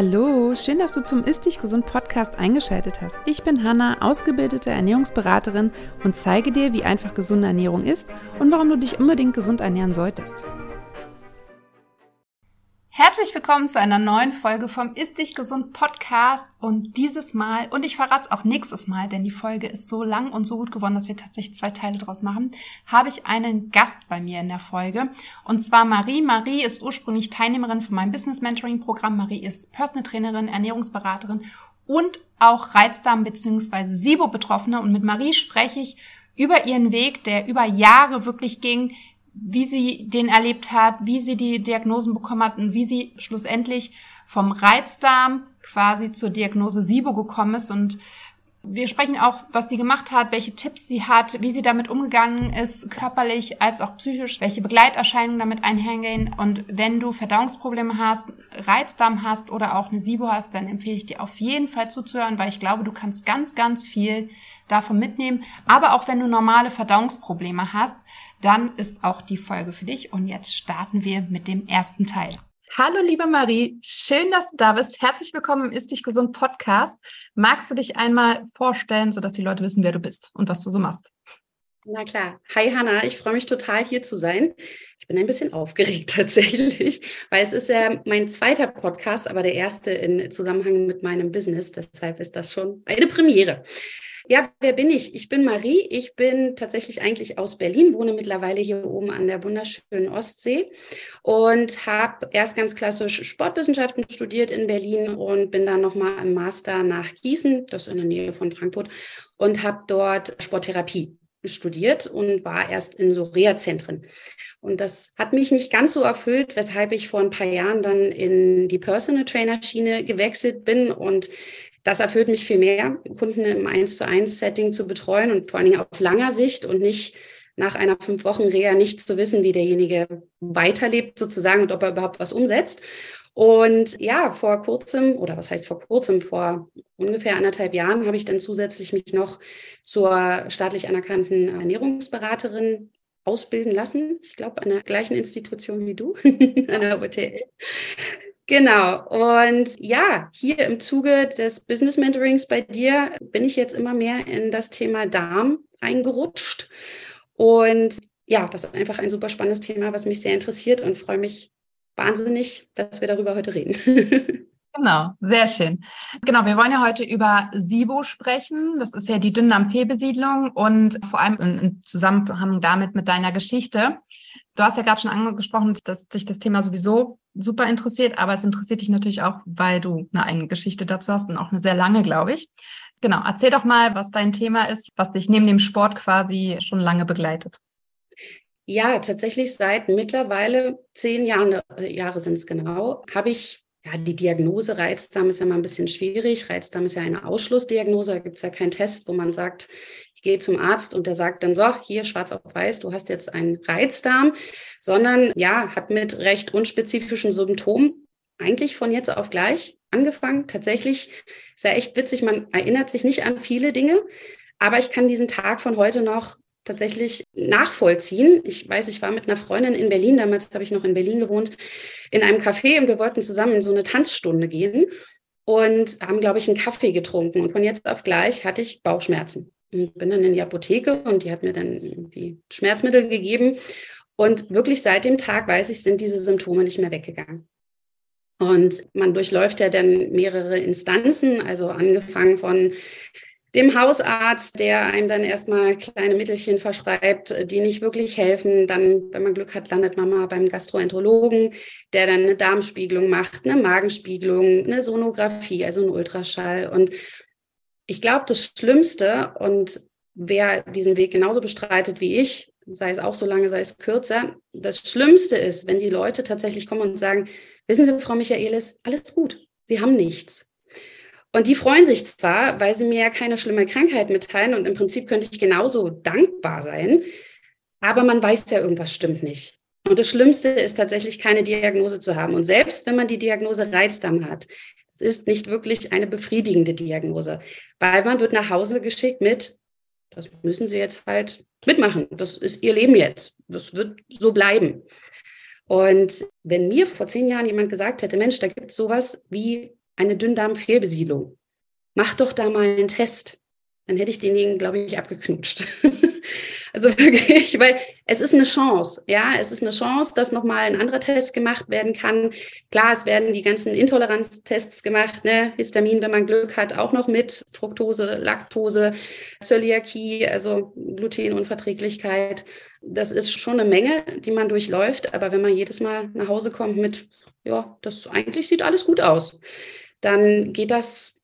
Hallo, schön, dass du zum Ist Dich Gesund Podcast eingeschaltet hast. Ich bin Hanna, ausgebildete Ernährungsberaterin und zeige dir, wie einfach gesunde Ernährung ist und warum du dich unbedingt gesund ernähren solltest. Herzlich willkommen zu einer neuen Folge vom Ist dich gesund Podcast und dieses Mal, und ich verrate es auch nächstes Mal, denn die Folge ist so lang und so gut geworden, dass wir tatsächlich zwei Teile draus machen, habe ich einen Gast bei mir in der Folge und zwar Marie. Marie ist ursprünglich Teilnehmerin von meinem Business Mentoring Programm. Marie ist Personal Trainerin, Ernährungsberaterin und auch Reizdarm bzw. SIBO-Betroffene und mit Marie spreche ich über ihren Weg, der über Jahre wirklich ging, wie sie den erlebt hat, wie sie die Diagnosen bekommen hat und wie sie schlussendlich vom Reizdarm quasi zur Diagnose SIBO gekommen ist. Und wir sprechen auch, was sie gemacht hat, welche Tipps sie hat, wie sie damit umgegangen ist, körperlich als auch psychisch, welche Begleiterscheinungen damit einhergehen. Und wenn du Verdauungsprobleme hast, Reizdarm hast oder auch eine SIBO hast, dann empfehle ich dir auf jeden Fall zuzuhören, weil ich glaube, du kannst ganz, ganz viel davon mitnehmen. Aber auch wenn du normale Verdauungsprobleme hast, dann ist auch die Folge für dich. Und jetzt starten wir mit dem ersten Teil. Hallo, liebe Marie. Schön, dass du da bist. Herzlich willkommen im Ist dich gesund Podcast. Magst du dich einmal vorstellen, sodass die Leute wissen, wer du bist und was du so machst? Na klar. Hi Hanna, ich freue mich total hier zu sein. Ich bin ein bisschen aufgeregt tatsächlich, weil es ist ja mein zweiter Podcast, aber der erste in Zusammenhang mit meinem Business. Deshalb ist das schon eine Premiere. Ja, wer bin ich? Ich bin Marie. Ich bin tatsächlich eigentlich aus Berlin, wohne mittlerweile hier oben an der wunderschönen Ostsee und habe erst ganz klassisch Sportwissenschaften studiert in Berlin und bin dann nochmal im Master nach Gießen, das ist in der Nähe von Frankfurt, und habe dort Sporttherapie studiert und war erst in so Reha-Zentren. Und das hat mich nicht ganz so erfüllt, weshalb ich vor ein paar Jahren dann in die Personal Trainer Schiene gewechselt bin und das erfüllt mich viel mehr, Kunden im 1 zu 1 Setting zu betreuen und vor allen Dingen auf langer Sicht und nicht nach einer fünf Wochen Reha nicht zu wissen, wie derjenige weiterlebt sozusagen und ob er überhaupt was umsetzt. Und ja, vor kurzem, oder was heißt vor kurzem, vor ungefähr anderthalb Jahren habe ich dann zusätzlich mich noch zur staatlich anerkannten Ernährungsberaterin ausbilden lassen. Ich glaube, an der gleichen Institution wie du, an der OTL. Genau. Und ja, hier im Zuge des Business Mentorings bei dir bin ich jetzt immer mehr in das Thema Darm reingerutscht. Und ja, das ist einfach ein super spannendes Thema, was mich sehr interessiert und freue mich wahnsinnig, dass wir darüber heute reden. Genau, sehr schön. Genau, wir wollen ja heute über SIBO sprechen. Das ist ja die Dünndarmfehlbesiedlung und vor allem im Zusammenhang damit mit deiner Geschichte. Du hast ja gerade schon angesprochen, dass dich das Thema sowieso super interessiert, aber es interessiert dich natürlich auch, weil du eine eigene Geschichte dazu hast und auch eine sehr lange, glaube ich. Genau, erzähl doch mal, was dein Thema ist, was dich neben dem Sport quasi schon lange begleitet. Ja, tatsächlich seit mittlerweile zehn Jahren, äh, Jahre sind es genau, habe ich ja, die Diagnose Reizdarm ist ja mal ein bisschen schwierig. Reizdarm ist ja eine Ausschlussdiagnose. Da gibt es ja keinen Test, wo man sagt, ich gehe zum Arzt und der sagt dann so, hier schwarz auf weiß, du hast jetzt einen Reizdarm, sondern ja, hat mit recht unspezifischen Symptomen eigentlich von jetzt auf gleich angefangen. Tatsächlich ist ja echt witzig, man erinnert sich nicht an viele Dinge, aber ich kann diesen Tag von heute noch tatsächlich nachvollziehen. Ich weiß, ich war mit einer Freundin in Berlin, damals habe ich noch in Berlin gewohnt, in einem Café und wir wollten zusammen in so eine Tanzstunde gehen und haben, glaube ich, einen Kaffee getrunken. Und von jetzt auf gleich hatte ich Bauchschmerzen. Und bin dann in die Apotheke und die hat mir dann irgendwie Schmerzmittel gegeben. Und wirklich seit dem Tag, weiß ich, sind diese Symptome nicht mehr weggegangen. Und man durchläuft ja dann mehrere Instanzen, also angefangen von dem Hausarzt, der einem dann erstmal kleine Mittelchen verschreibt, die nicht wirklich helfen. Dann, wenn man Glück hat, landet man mal beim Gastroenterologen, der dann eine Darmspiegelung macht, eine Magenspiegelung, eine Sonographie, also ein Ultraschall. Und ich glaube, das Schlimmste und wer diesen Weg genauso bestreitet wie ich, sei es auch so lange, sei es kürzer, das Schlimmste ist, wenn die Leute tatsächlich kommen und sagen, wissen Sie, Frau Michaelis, alles gut, Sie haben nichts. Und die freuen sich zwar, weil sie mir ja keine schlimme Krankheit mitteilen und im Prinzip könnte ich genauso dankbar sein, aber man weiß ja, irgendwas stimmt nicht. Und das Schlimmste ist tatsächlich keine Diagnose zu haben. Und selbst wenn man die Diagnose Reizdarm hat, es ist nicht wirklich eine befriedigende Diagnose, weil man wird nach Hause geschickt mit, das müssen Sie jetzt halt mitmachen. Das ist Ihr Leben jetzt. Das wird so bleiben. Und wenn mir vor zehn Jahren jemand gesagt hätte, Mensch, da gibt es sowas wie eine Dünndarmfehlbesiedlung. Mach doch da mal einen Test. Dann hätte ich denjenigen, glaube ich, abgeknutscht. Also wirklich, weil es ist eine Chance, ja, es ist eine Chance, dass nochmal ein anderer Test gemacht werden kann. Klar, es werden die ganzen Intoleranztests gemacht, ne, Histamin, wenn man Glück hat, auch noch mit, Fructose, Laktose, Zöliakie, also Glutenunverträglichkeit. Das ist schon eine Menge, die man durchläuft, aber wenn man jedes Mal nach Hause kommt mit, ja, das eigentlich sieht alles gut aus, dann geht das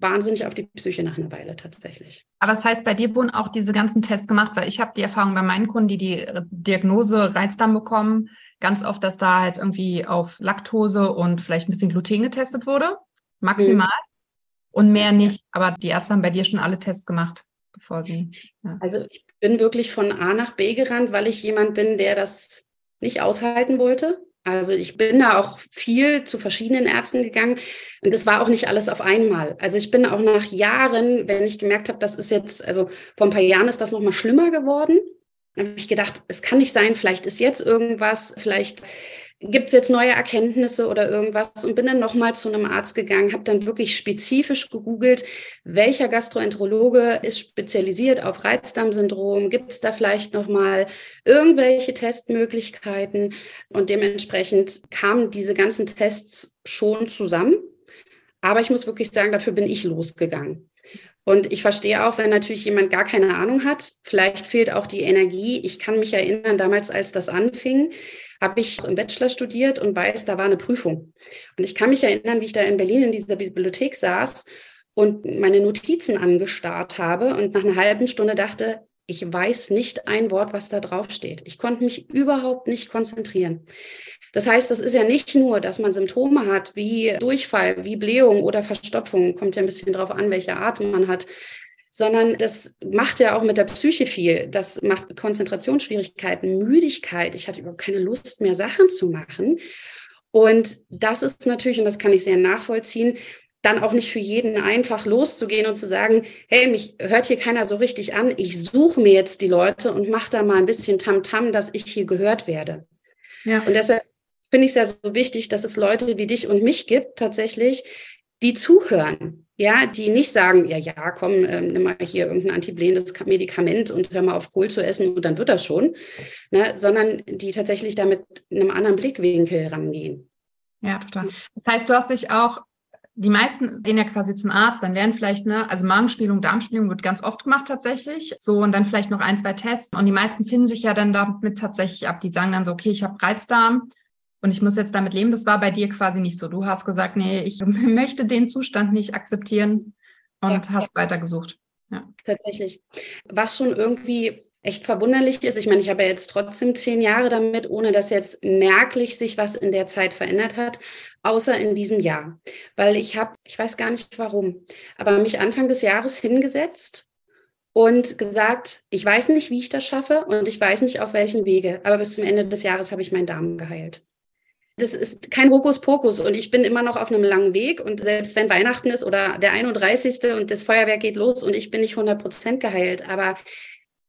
wahnsinnig auf die Psyche nach einer Weile tatsächlich. Aber das heißt, bei dir wurden auch diese ganzen Tests gemacht, weil ich habe die Erfahrung bei meinen Kunden, die die Diagnose Reizdarm bekommen, ganz oft, dass da halt irgendwie auf Laktose und vielleicht ein bisschen Gluten getestet wurde, maximal mhm. und mehr nicht. Aber die Ärzte haben bei dir schon alle Tests gemacht, bevor sie. Ja. Also ich bin wirklich von A nach B gerannt, weil ich jemand bin, der das nicht aushalten wollte. Also ich bin da auch viel zu verschiedenen Ärzten gegangen und das war auch nicht alles auf einmal. Also ich bin auch nach Jahren, wenn ich gemerkt habe, das ist jetzt, also vor ein paar Jahren ist das noch mal schlimmer geworden, habe ich gedacht, es kann nicht sein, vielleicht ist jetzt irgendwas, vielleicht gibt es jetzt neue Erkenntnisse oder irgendwas und bin dann nochmal zu einem Arzt gegangen, habe dann wirklich spezifisch gegoogelt, welcher Gastroenterologe ist spezialisiert auf Reizdarmsyndrom, gibt es da vielleicht nochmal irgendwelche Testmöglichkeiten und dementsprechend kamen diese ganzen Tests schon zusammen. Aber ich muss wirklich sagen, dafür bin ich losgegangen. Und ich verstehe auch, wenn natürlich jemand gar keine Ahnung hat, vielleicht fehlt auch die Energie. Ich kann mich erinnern, damals, als das anfing, habe ich im Bachelor studiert und weiß, da war eine Prüfung. Und ich kann mich erinnern, wie ich da in Berlin in dieser Bibliothek saß und meine Notizen angestarrt habe und nach einer halben Stunde dachte, ich weiß nicht ein Wort, was da drauf steht. Ich konnte mich überhaupt nicht konzentrieren. Das heißt, das ist ja nicht nur, dass man Symptome hat wie Durchfall, wie Blähung oder Verstopfung, kommt ja ein bisschen drauf an, welche Art man hat, sondern das macht ja auch mit der Psyche viel. Das macht Konzentrationsschwierigkeiten, Müdigkeit. Ich hatte überhaupt keine Lust mehr, Sachen zu machen. Und das ist natürlich, und das kann ich sehr nachvollziehen, dann auch nicht für jeden einfach loszugehen und zu sagen, hey, mich hört hier keiner so richtig an, ich suche mir jetzt die Leute und mache da mal ein bisschen Tamtam, -Tam, dass ich hier gehört werde. Ja. Und deshalb finde ich es ja so wichtig, dass es Leute wie dich und mich gibt, tatsächlich, die zuhören. Ja, die nicht sagen, ja, ja, komm, äh, nimm mal hier irgendein antiblähendes Medikament und hör mal auf Kohl zu essen und dann wird das schon, ne, sondern die tatsächlich da mit einem anderen Blickwinkel rangehen. Ja, total. Das heißt, du hast dich auch, die meisten gehen ja quasi zum Arzt, dann werden vielleicht, ne, also Magenspielung, Darmspielung wird ganz oft gemacht tatsächlich, so und dann vielleicht noch ein, zwei Tests und die meisten finden sich ja dann damit tatsächlich ab, die sagen dann so, okay, ich habe Reizdarm, und ich muss jetzt damit leben. Das war bei dir quasi nicht so. Du hast gesagt, nee, ich möchte den Zustand nicht akzeptieren und ja, hast ja. weitergesucht. Ja. Tatsächlich. Was schon irgendwie echt verwunderlich ist, ich meine, ich habe ja jetzt trotzdem zehn Jahre damit, ohne dass jetzt merklich sich was in der Zeit verändert hat, außer in diesem Jahr. Weil ich habe, ich weiß gar nicht warum, aber mich Anfang des Jahres hingesetzt und gesagt, ich weiß nicht, wie ich das schaffe und ich weiß nicht, auf welchem Wege, aber bis zum Ende des Jahres habe ich meinen Darm geheilt das ist kein Hokuspokus und ich bin immer noch auf einem langen Weg und selbst wenn Weihnachten ist oder der 31. und das Feuerwerk geht los und ich bin nicht 100 Prozent geheilt, aber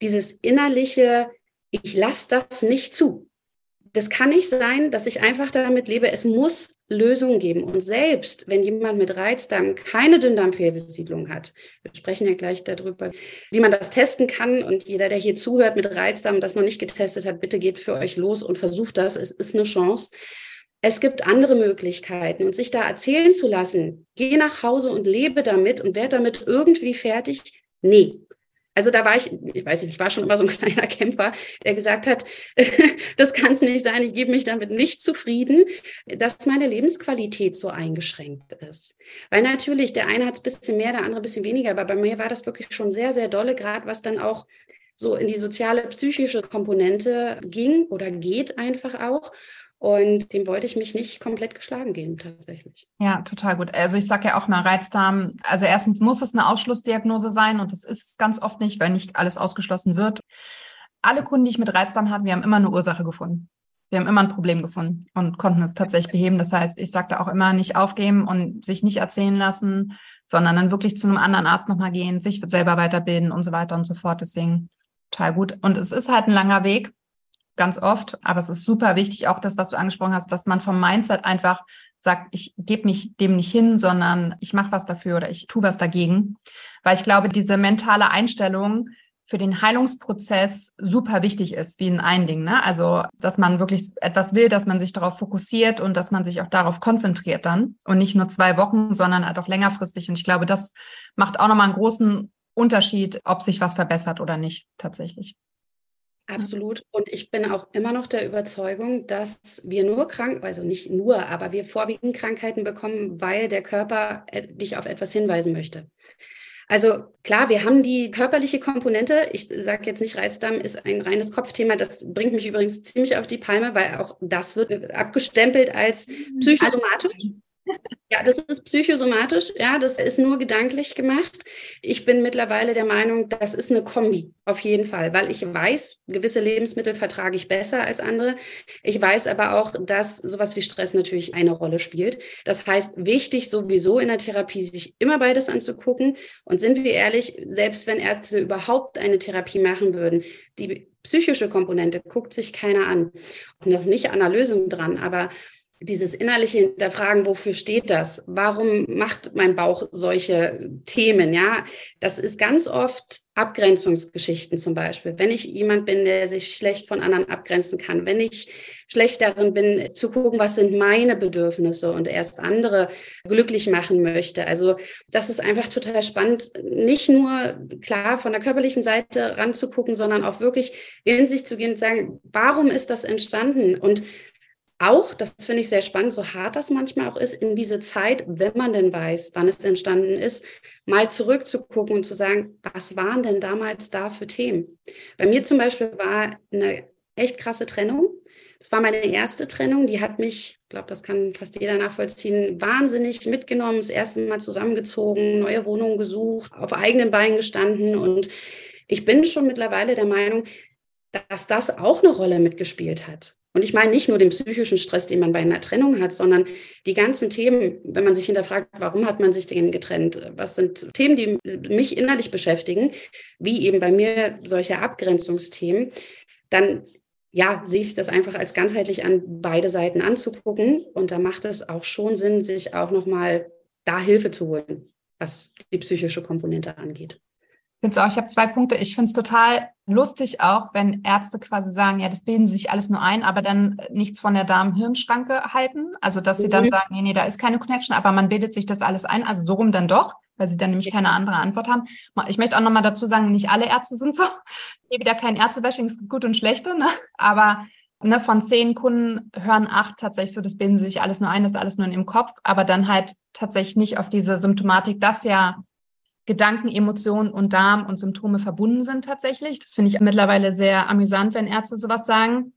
dieses innerliche, ich lasse das nicht zu. Das kann nicht sein, dass ich einfach damit lebe. Es muss Lösungen geben. Und selbst wenn jemand mit Reizdarm keine Dünndarmfehlbesiedlung hat, wir sprechen ja gleich darüber, wie man das testen kann. Und jeder, der hier zuhört mit Reizdarm, das noch nicht getestet hat, bitte geht für euch los und versucht das. Es ist eine Chance es gibt andere Möglichkeiten und sich da erzählen zu lassen, geh nach Hause und lebe damit und werde damit irgendwie fertig. Nee. Also da war ich, ich weiß nicht, ich war schon immer so ein kleiner Kämpfer, der gesagt hat, das kann es nicht sein, ich gebe mich damit nicht zufrieden, dass meine Lebensqualität so eingeschränkt ist. Weil natürlich, der eine hat es ein bisschen mehr, der andere ein bisschen weniger, aber bei mir war das wirklich schon sehr, sehr dolle, gerade was dann auch so in die soziale, psychische Komponente ging oder geht einfach auch. Und dem wollte ich mich nicht komplett geschlagen geben, tatsächlich. Ja, total gut. Also ich sage ja auch mal Reizdarm. Also erstens muss es eine Ausschlussdiagnose sein und das ist es ganz oft nicht, weil nicht alles ausgeschlossen wird. Alle Kunden, die ich mit Reizdarm hatte, wir haben immer eine Ursache gefunden. Wir haben immer ein Problem gefunden und konnten es tatsächlich beheben. Das heißt, ich sagte auch immer, nicht aufgeben und sich nicht erzählen lassen, sondern dann wirklich zu einem anderen Arzt nochmal gehen, sich selber weiterbilden und so weiter und so fort. Deswegen total gut. Und es ist halt ein langer Weg ganz oft. Aber es ist super wichtig, auch das, was du angesprochen hast, dass man vom Mindset einfach sagt, ich gebe mich dem nicht hin, sondern ich mache was dafür oder ich tue was dagegen. Weil ich glaube, diese mentale Einstellung für den Heilungsprozess super wichtig ist, wie in allen Dingen. Ne? Also, dass man wirklich etwas will, dass man sich darauf fokussiert und dass man sich auch darauf konzentriert dann und nicht nur zwei Wochen, sondern halt auch längerfristig. Und ich glaube, das macht auch nochmal einen großen Unterschied, ob sich was verbessert oder nicht tatsächlich. Absolut. Und ich bin auch immer noch der Überzeugung, dass wir nur krank, also nicht nur, aber wir vorwiegend Krankheiten bekommen, weil der Körper äh, dich auf etwas hinweisen möchte. Also klar, wir haben die körperliche Komponente. Ich sage jetzt nicht, Reizdarm ist ein reines Kopfthema. Das bringt mich übrigens ziemlich auf die Palme, weil auch das wird abgestempelt als mhm. psychosomatisch. Ja, das ist psychosomatisch. Ja, das ist nur gedanklich gemacht. Ich bin mittlerweile der Meinung, das ist eine Kombi, auf jeden Fall, weil ich weiß, gewisse Lebensmittel vertrage ich besser als andere. Ich weiß aber auch, dass sowas wie Stress natürlich eine Rolle spielt. Das heißt, wichtig sowieso in der Therapie, sich immer beides anzugucken. Und sind wir ehrlich, selbst wenn Ärzte überhaupt eine Therapie machen würden, die psychische Komponente guckt sich keiner an. Noch nicht an der Lösung dran, aber dieses innerliche Hinterfragen, wofür steht das? Warum macht mein Bauch solche Themen? Ja, das ist ganz oft Abgrenzungsgeschichten zum Beispiel. Wenn ich jemand bin, der sich schlecht von anderen abgrenzen kann, wenn ich schlecht darin bin, zu gucken, was sind meine Bedürfnisse und erst andere glücklich machen möchte. Also das ist einfach total spannend, nicht nur klar von der körperlichen Seite ranzugucken, sondern auch wirklich in sich zu gehen und sagen, warum ist das entstanden? Und auch, das finde ich sehr spannend, so hart das manchmal auch ist, in diese Zeit, wenn man denn weiß, wann es entstanden ist, mal zurückzugucken und zu sagen, was waren denn damals da für Themen? Bei mir zum Beispiel war eine echt krasse Trennung. Das war meine erste Trennung, die hat mich, ich glaube, das kann fast jeder nachvollziehen, wahnsinnig mitgenommen, das erste Mal zusammengezogen, neue Wohnungen gesucht, auf eigenen Beinen gestanden und ich bin schon mittlerweile der Meinung, dass das auch eine Rolle mitgespielt hat. Und ich meine nicht nur den psychischen Stress, den man bei einer Trennung hat, sondern die ganzen Themen, wenn man sich hinterfragt, warum hat man sich denn getrennt? Was sind Themen, die mich innerlich beschäftigen, wie eben bei mir solche Abgrenzungsthemen, dann ja, sehe ich das einfach als ganzheitlich an beide Seiten anzugucken. Und da macht es auch schon Sinn, sich auch nochmal da Hilfe zu holen, was die psychische Komponente angeht. Find's auch, ich habe zwei Punkte. Ich finde es total lustig auch, wenn Ärzte quasi sagen, ja, das bilden sie sich alles nur ein, aber dann nichts von der Darm-Hirn-Schranke halten. Also, dass sie dann mhm. sagen, nee, nee, da ist keine Connection, aber man bildet sich das alles ein. Also so rum dann doch, weil sie dann nämlich keine andere Antwort haben. Ich möchte auch nochmal dazu sagen, nicht alle Ärzte sind so. Hier wieder kein Ärztebashing, es gibt gut und schlechte, ne? aber ne, von zehn Kunden hören acht tatsächlich so, das bilden sie sich alles nur ein, das ist alles nur im Kopf, aber dann halt tatsächlich nicht auf diese Symptomatik, dass ja Gedanken, Emotionen und Darm und Symptome verbunden sind tatsächlich. Das finde ich mittlerweile sehr amüsant, wenn Ärzte sowas sagen.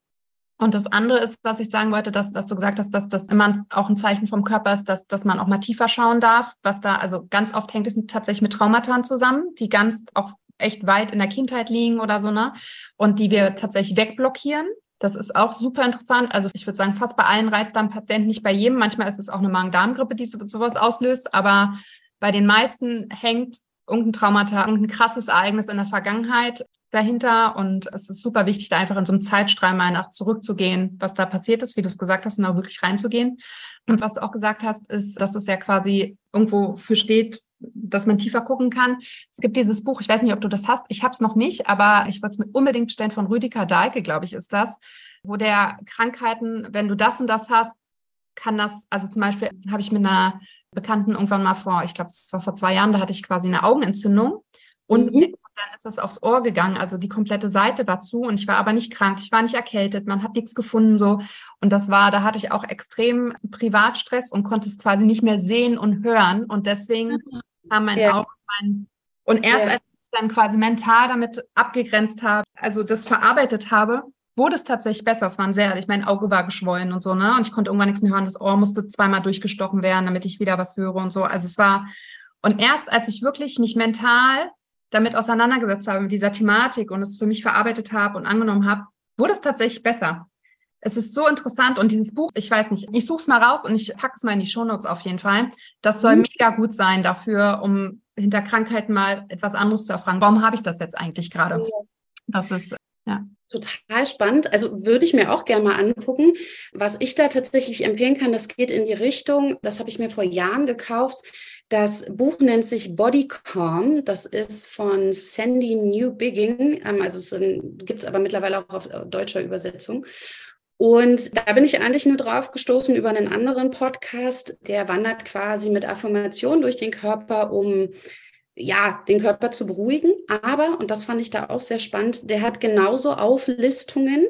Und das andere ist, was ich sagen wollte, dass, dass du gesagt hast, dass das immer auch ein Zeichen vom Körper ist, dass, dass man auch mal tiefer schauen darf, was da, also ganz oft hängt es tatsächlich mit Traumata zusammen, die ganz auch echt weit in der Kindheit liegen oder so, ne? Und die wir tatsächlich wegblockieren. Das ist auch super interessant. Also ich würde sagen, fast bei allen Reizdarmpatienten, nicht bei jedem. Manchmal ist es auch eine Magen-Darm-Grippe, die sowas auslöst. Aber bei den meisten hängt irgendein Traumata, irgendein krasses Ereignis in der Vergangenheit dahinter. Und es ist super wichtig, da einfach in so einem Zeitstrahl mal nach zurückzugehen, was da passiert ist, wie du es gesagt hast, und auch wirklich reinzugehen. Und was du auch gesagt hast, ist, dass es ja quasi irgendwo für steht, dass man tiefer gucken kann. Es gibt dieses Buch, ich weiß nicht, ob du das hast, ich habe es noch nicht, aber ich würde es mir unbedingt bestellen von Rüdiger Dahlke, glaube ich, ist das, wo der Krankheiten, wenn du das und das hast, kann das, also zum Beispiel habe ich mit einer Bekannten irgendwann mal vor, ich glaube, es war vor zwei Jahren, da hatte ich quasi eine Augenentzündung und mhm. dann ist das aufs Ohr gegangen. Also die komplette Seite war zu und ich war aber nicht krank, ich war nicht erkältet, man hat nichts gefunden so. Und das war, da hatte ich auch extrem Privatstress und konnte es quasi nicht mehr sehen und hören. Und deswegen mhm. kam mein ja. Auge mein, und erst ja. als ich dann quasi mental damit abgegrenzt habe, also das verarbeitet habe, wurde es tatsächlich besser. Es waren sehr, ich mein Auge war geschwollen und so, ne? Und ich konnte irgendwann nichts mehr hören. Das Ohr musste zweimal durchgestochen werden, damit ich wieder was höre und so. Also es war, und erst als ich wirklich mich mental damit auseinandergesetzt habe, mit dieser Thematik und es für mich verarbeitet habe und angenommen habe, wurde es tatsächlich besser. Es ist so interessant und dieses Buch, ich weiß nicht, ich suche es mal raus und ich packe es mal in die Shownotes auf jeden Fall. Das soll mhm. mega gut sein dafür, um hinter Krankheiten mal etwas anderes zu erfragen. Warum habe ich das jetzt eigentlich gerade? Das ist Ja. Total spannend. Also würde ich mir auch gerne mal angucken. Was ich da tatsächlich empfehlen kann, das geht in die Richtung, das habe ich mir vor Jahren gekauft. Das Buch nennt sich Body Calm. Das ist von Sandy Newbigging. Ähm, also gibt es aber mittlerweile auch auf deutscher Übersetzung. Und da bin ich eigentlich nur drauf gestoßen über einen anderen Podcast, der wandert quasi mit Affirmationen durch den Körper, um ja, den Körper zu beruhigen. Aber, und das fand ich da auch sehr spannend, der hat genauso Auflistungen,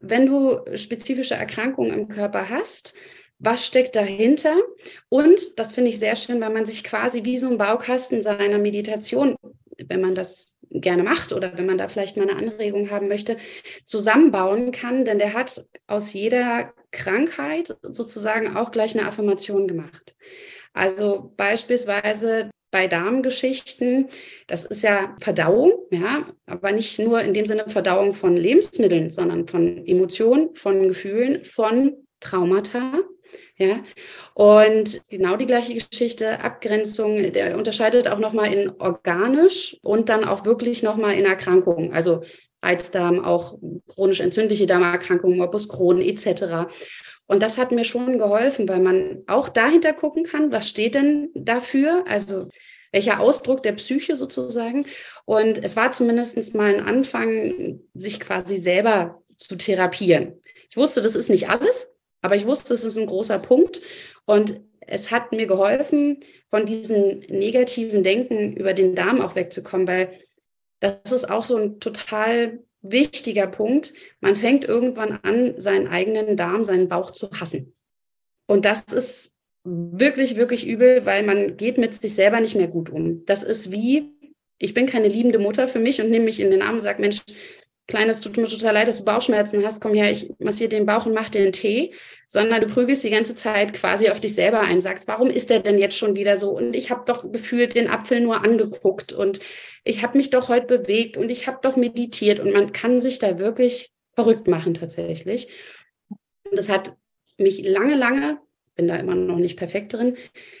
wenn du spezifische Erkrankungen im Körper hast, was steckt dahinter? Und das finde ich sehr schön, weil man sich quasi wie so ein Baukasten seiner Meditation, wenn man das gerne macht oder wenn man da vielleicht mal eine Anregung haben möchte, zusammenbauen kann. Denn der hat aus jeder Krankheit sozusagen auch gleich eine Affirmation gemacht. Also beispielsweise bei Darmgeschichten, das ist ja Verdauung, ja, aber nicht nur in dem Sinne Verdauung von Lebensmitteln, sondern von Emotionen, von Gefühlen, von Traumata. Ja, und genau die gleiche Geschichte, Abgrenzung, der unterscheidet auch nochmal in organisch und dann auch wirklich nochmal in Erkrankungen, also Reizdarm, auch chronisch entzündliche Darmerkrankungen, Morbus Crohn etc. Und das hat mir schon geholfen, weil man auch dahinter gucken kann, was steht denn dafür? Also welcher Ausdruck der Psyche sozusagen. Und es war zumindest mal ein Anfang, sich quasi selber zu therapieren. Ich wusste, das ist nicht alles, aber ich wusste, es ist ein großer Punkt. Und es hat mir geholfen, von diesem negativen Denken über den Darm auch wegzukommen, weil das ist auch so ein total wichtiger Punkt. Man fängt irgendwann an, seinen eigenen Darm, seinen Bauch zu hassen. Und das ist wirklich, wirklich übel, weil man geht mit sich selber nicht mehr gut um. Das ist wie, ich bin keine liebende Mutter für mich und nehme mich in den Arm und sage, Mensch, Kleines, tut mir total leid, dass du Bauchschmerzen hast, komm her, ich massiere den Bauch und mach dir einen Tee, sondern du prügelst die ganze Zeit quasi auf dich selber ein, sagst, warum ist der denn jetzt schon wieder so? Und ich habe doch gefühlt den Apfel nur angeguckt und ich habe mich doch heute bewegt und ich habe doch meditiert und man kann sich da wirklich verrückt machen tatsächlich. Und das hat mich lange, lange, bin da immer noch nicht perfekt drin,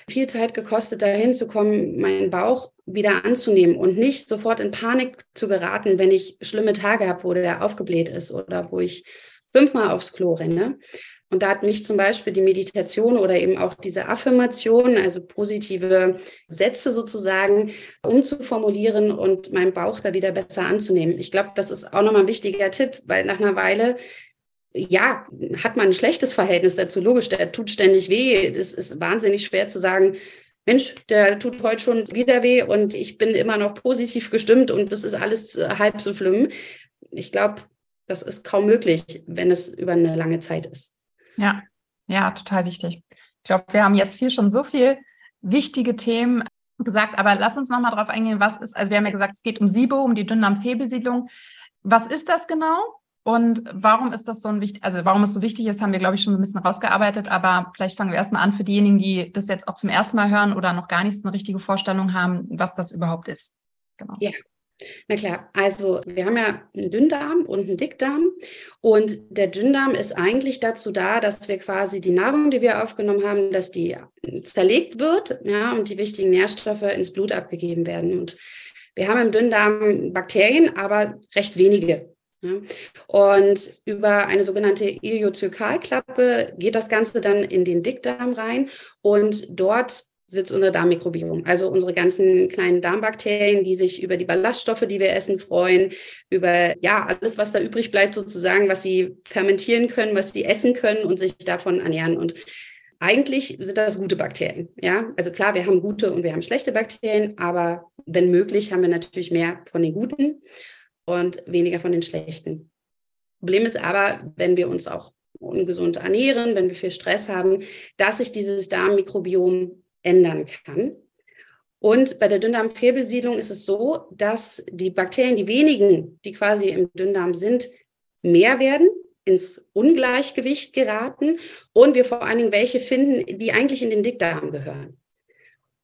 viel Zeit gekostet, dahin zu kommen, meinen Bauch wieder anzunehmen und nicht sofort in Panik zu geraten, wenn ich schlimme Tage habe, wo der aufgebläht ist oder wo ich fünfmal aufs Klo renne. Und da hat mich zum Beispiel die Meditation oder eben auch diese Affirmation, also positive Sätze sozusagen, umzuformulieren und meinen Bauch da wieder besser anzunehmen. Ich glaube, das ist auch nochmal ein wichtiger Tipp, weil nach einer Weile ja, hat man ein schlechtes Verhältnis dazu. Logisch, der tut ständig weh. Es ist wahnsinnig schwer zu sagen, Mensch, der tut heute schon wieder weh und ich bin immer noch positiv gestimmt und das ist alles halb so schlimm. Ich glaube, das ist kaum möglich, wenn es über eine lange Zeit ist. Ja, ja, total wichtig. Ich glaube, wir haben jetzt hier schon so viel wichtige Themen gesagt, aber lass uns nochmal drauf eingehen, was ist, also wir haben ja gesagt, es geht um SIBO, um die Dünndarmfehlbesiedlung. Was ist das genau? Und warum ist das so ein wichtig, also warum es so wichtig ist, haben wir, glaube ich, schon ein bisschen rausgearbeitet, aber vielleicht fangen wir erstmal an für diejenigen, die das jetzt auch zum ersten Mal hören oder noch gar nicht so eine richtige Vorstellung haben, was das überhaupt ist. Genau. Ja, na klar, also wir haben ja einen Dünndarm und einen Dickdarm und der Dünndarm ist eigentlich dazu da, dass wir quasi die Nahrung, die wir aufgenommen haben, dass die zerlegt wird ja, und die wichtigen Nährstoffe ins Blut abgegeben werden. Und wir haben im Dünndarm Bakterien, aber recht wenige. Ja. Und über eine sogenannte Iliozykalklappe geht das Ganze dann in den Dickdarm rein und dort sitzt unser Darmmikrobiom. Also unsere ganzen kleinen Darmbakterien, die sich über die Ballaststoffe, die wir essen, freuen, über ja, alles, was da übrig bleibt, sozusagen, was sie fermentieren können, was sie essen können und sich davon ernähren. Und eigentlich sind das gute Bakterien. Ja, also klar, wir haben gute und wir haben schlechte Bakterien, aber wenn möglich, haben wir natürlich mehr von den guten und weniger von den schlechten. Problem ist aber, wenn wir uns auch ungesund ernähren, wenn wir viel Stress haben, dass sich dieses Darmmikrobiom ändern kann. Und bei der Dünndarmfehlbesiedlung ist es so, dass die Bakterien, die wenigen, die quasi im Dünndarm sind, mehr werden, ins Ungleichgewicht geraten und wir vor allen Dingen welche finden, die eigentlich in den Dickdarm gehören.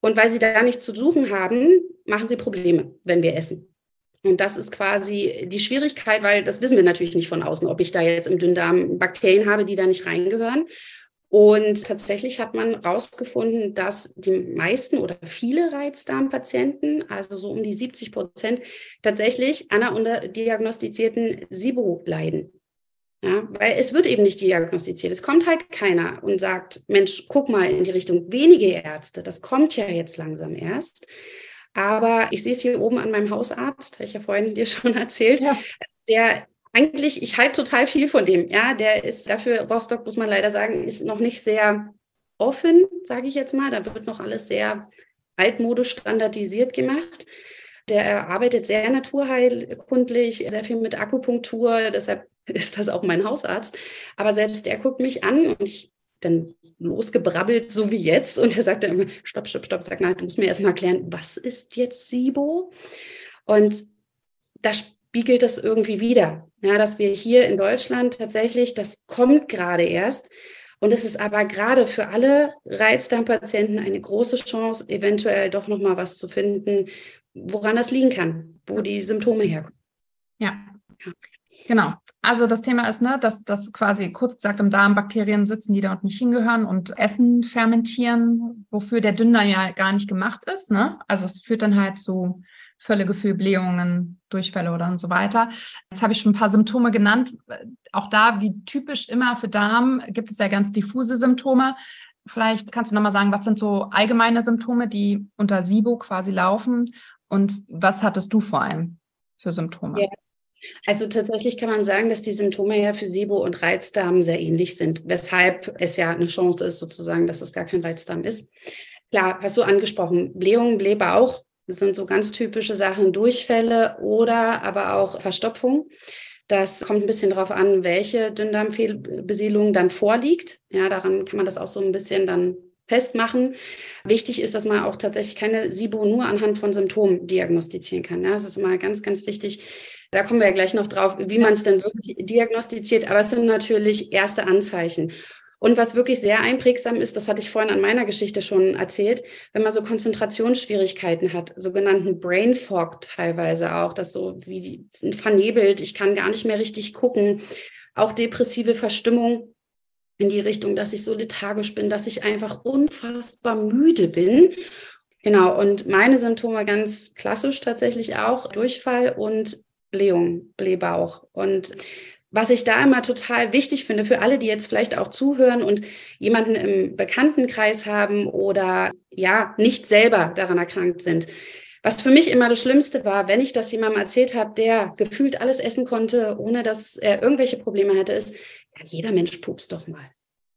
Und weil sie da nichts zu suchen haben, machen sie Probleme, wenn wir essen. Und das ist quasi die Schwierigkeit, weil das wissen wir natürlich nicht von außen, ob ich da jetzt im Dünndarm Bakterien habe, die da nicht reingehören. Und tatsächlich hat man herausgefunden, dass die meisten oder viele Reizdarmpatienten, also so um die 70 Prozent, tatsächlich an einer unterdiagnostizierten SIBO leiden. Ja, weil es wird eben nicht diagnostiziert. Es kommt halt keiner und sagt, Mensch, guck mal in die Richtung. Wenige Ärzte, das kommt ja jetzt langsam erst. Aber ich sehe es hier oben an meinem Hausarzt, habe ich ja vorhin dir schon erzählt, ja. der eigentlich, ich halte total viel von dem. Ja, der ist dafür, Rostock, muss man leider sagen, ist noch nicht sehr offen, sage ich jetzt mal. Da wird noch alles sehr altmodisch standardisiert gemacht. Der arbeitet sehr naturheilkundlich, sehr viel mit Akupunktur. Deshalb ist das auch mein Hausarzt. Aber selbst der guckt mich an und ich dann losgebrabbelt, so wie jetzt. Und er sagt dann immer, stopp, stopp, stopp, sag mal, du musst mir erstmal erklären, was ist jetzt SIBO? Und da spiegelt das irgendwie wieder, ja, dass wir hier in Deutschland tatsächlich, das kommt gerade erst. Und es ist aber gerade für alle Reizdarmpatienten eine große Chance, eventuell doch nochmal was zu finden, woran das liegen kann, wo die Symptome herkommen. Ja. Genau. Also das Thema ist, ne, dass, dass quasi kurz gesagt im Darm Bakterien sitzen, die dort nicht hingehören und Essen fermentieren, wofür der Dünndarm ja gar nicht gemacht ist. Ne? Also es führt dann halt zu Völlegefühl, Blähungen, Durchfälle oder und so weiter. Jetzt habe ich schon ein paar Symptome genannt. Auch da, wie typisch immer für Darm, gibt es ja ganz diffuse Symptome. Vielleicht kannst du nochmal sagen, was sind so allgemeine Symptome, die unter SIBO quasi laufen und was hattest du vor allem für Symptome? Ja. Also tatsächlich kann man sagen, dass die Symptome ja für SIBO und Reizdarm sehr ähnlich sind, weshalb es ja eine Chance ist, sozusagen, dass es gar kein Reizdarm ist. Klar, hast du angesprochen, Blähungen, Blähbauch das sind so ganz typische Sachen, Durchfälle oder aber auch Verstopfung. Das kommt ein bisschen darauf an, welche Dünndarmbesiedlung dann vorliegt. Ja, daran kann man das auch so ein bisschen dann festmachen. Wichtig ist, dass man auch tatsächlich keine SIBO nur anhand von Symptomen diagnostizieren kann. Ja, das ist immer ganz, ganz wichtig. Da kommen wir ja gleich noch drauf, wie man es denn wirklich diagnostiziert. Aber es sind natürlich erste Anzeichen. Und was wirklich sehr einprägsam ist, das hatte ich vorhin an meiner Geschichte schon erzählt, wenn man so Konzentrationsschwierigkeiten hat, sogenannten Brain Fog teilweise auch, das so wie vernebelt, ich kann gar nicht mehr richtig gucken, auch depressive Verstimmung in die Richtung, dass ich so lethargisch bin, dass ich einfach unfassbar müde bin. Genau, und meine Symptome ganz klassisch tatsächlich auch Durchfall und Blähung, Blähbauch. Und was ich da immer total wichtig finde für alle, die jetzt vielleicht auch zuhören und jemanden im Bekanntenkreis haben oder ja, nicht selber daran erkrankt sind. Was für mich immer das Schlimmste war, wenn ich das jemandem erzählt habe, der gefühlt alles essen konnte, ohne dass er irgendwelche Probleme hatte, ist, ja, jeder Mensch pupst doch mal.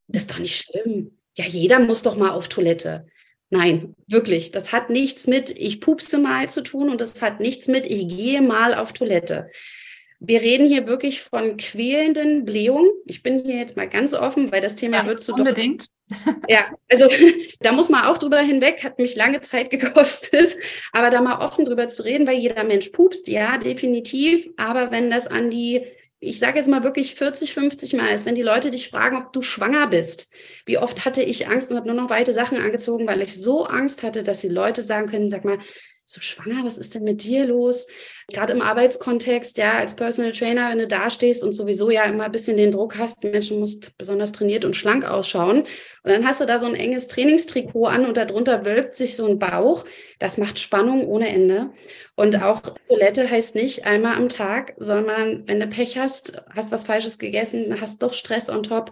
Das ist doch nicht schlimm. Ja, jeder muss doch mal auf Toilette. Nein, wirklich. Das hat nichts mit, ich pupse mal zu tun und das hat nichts mit, ich gehe mal auf Toilette. Wir reden hier wirklich von quälenden Blähungen. Ich bin hier jetzt mal ganz offen, weil das Thema ja, wird zu unbedingt. Ja, also da muss man auch drüber hinweg, hat mich lange Zeit gekostet, aber da mal offen drüber zu reden, weil jeder Mensch pupst, ja, definitiv. Aber wenn das an die, ich sage jetzt mal wirklich 40, 50 Mal ist, wenn die Leute dich fragen, ob du schwanger bist, wie oft hatte ich Angst und habe nur noch weite Sachen angezogen, weil ich so Angst hatte, dass die Leute sagen können, sag mal, so schwanger, was ist denn mit dir los? Gerade im Arbeitskontext, ja, als Personal Trainer, wenn du da stehst und sowieso ja immer ein bisschen den Druck hast, Menschen musst besonders trainiert und schlank ausschauen. Und dann hast du da so ein enges Trainingstrikot an und darunter wölbt sich so ein Bauch. Das macht Spannung ohne Ende. Und auch Toilette heißt nicht einmal am Tag, sondern wenn du Pech hast, hast was Falsches gegessen, hast doch Stress on top,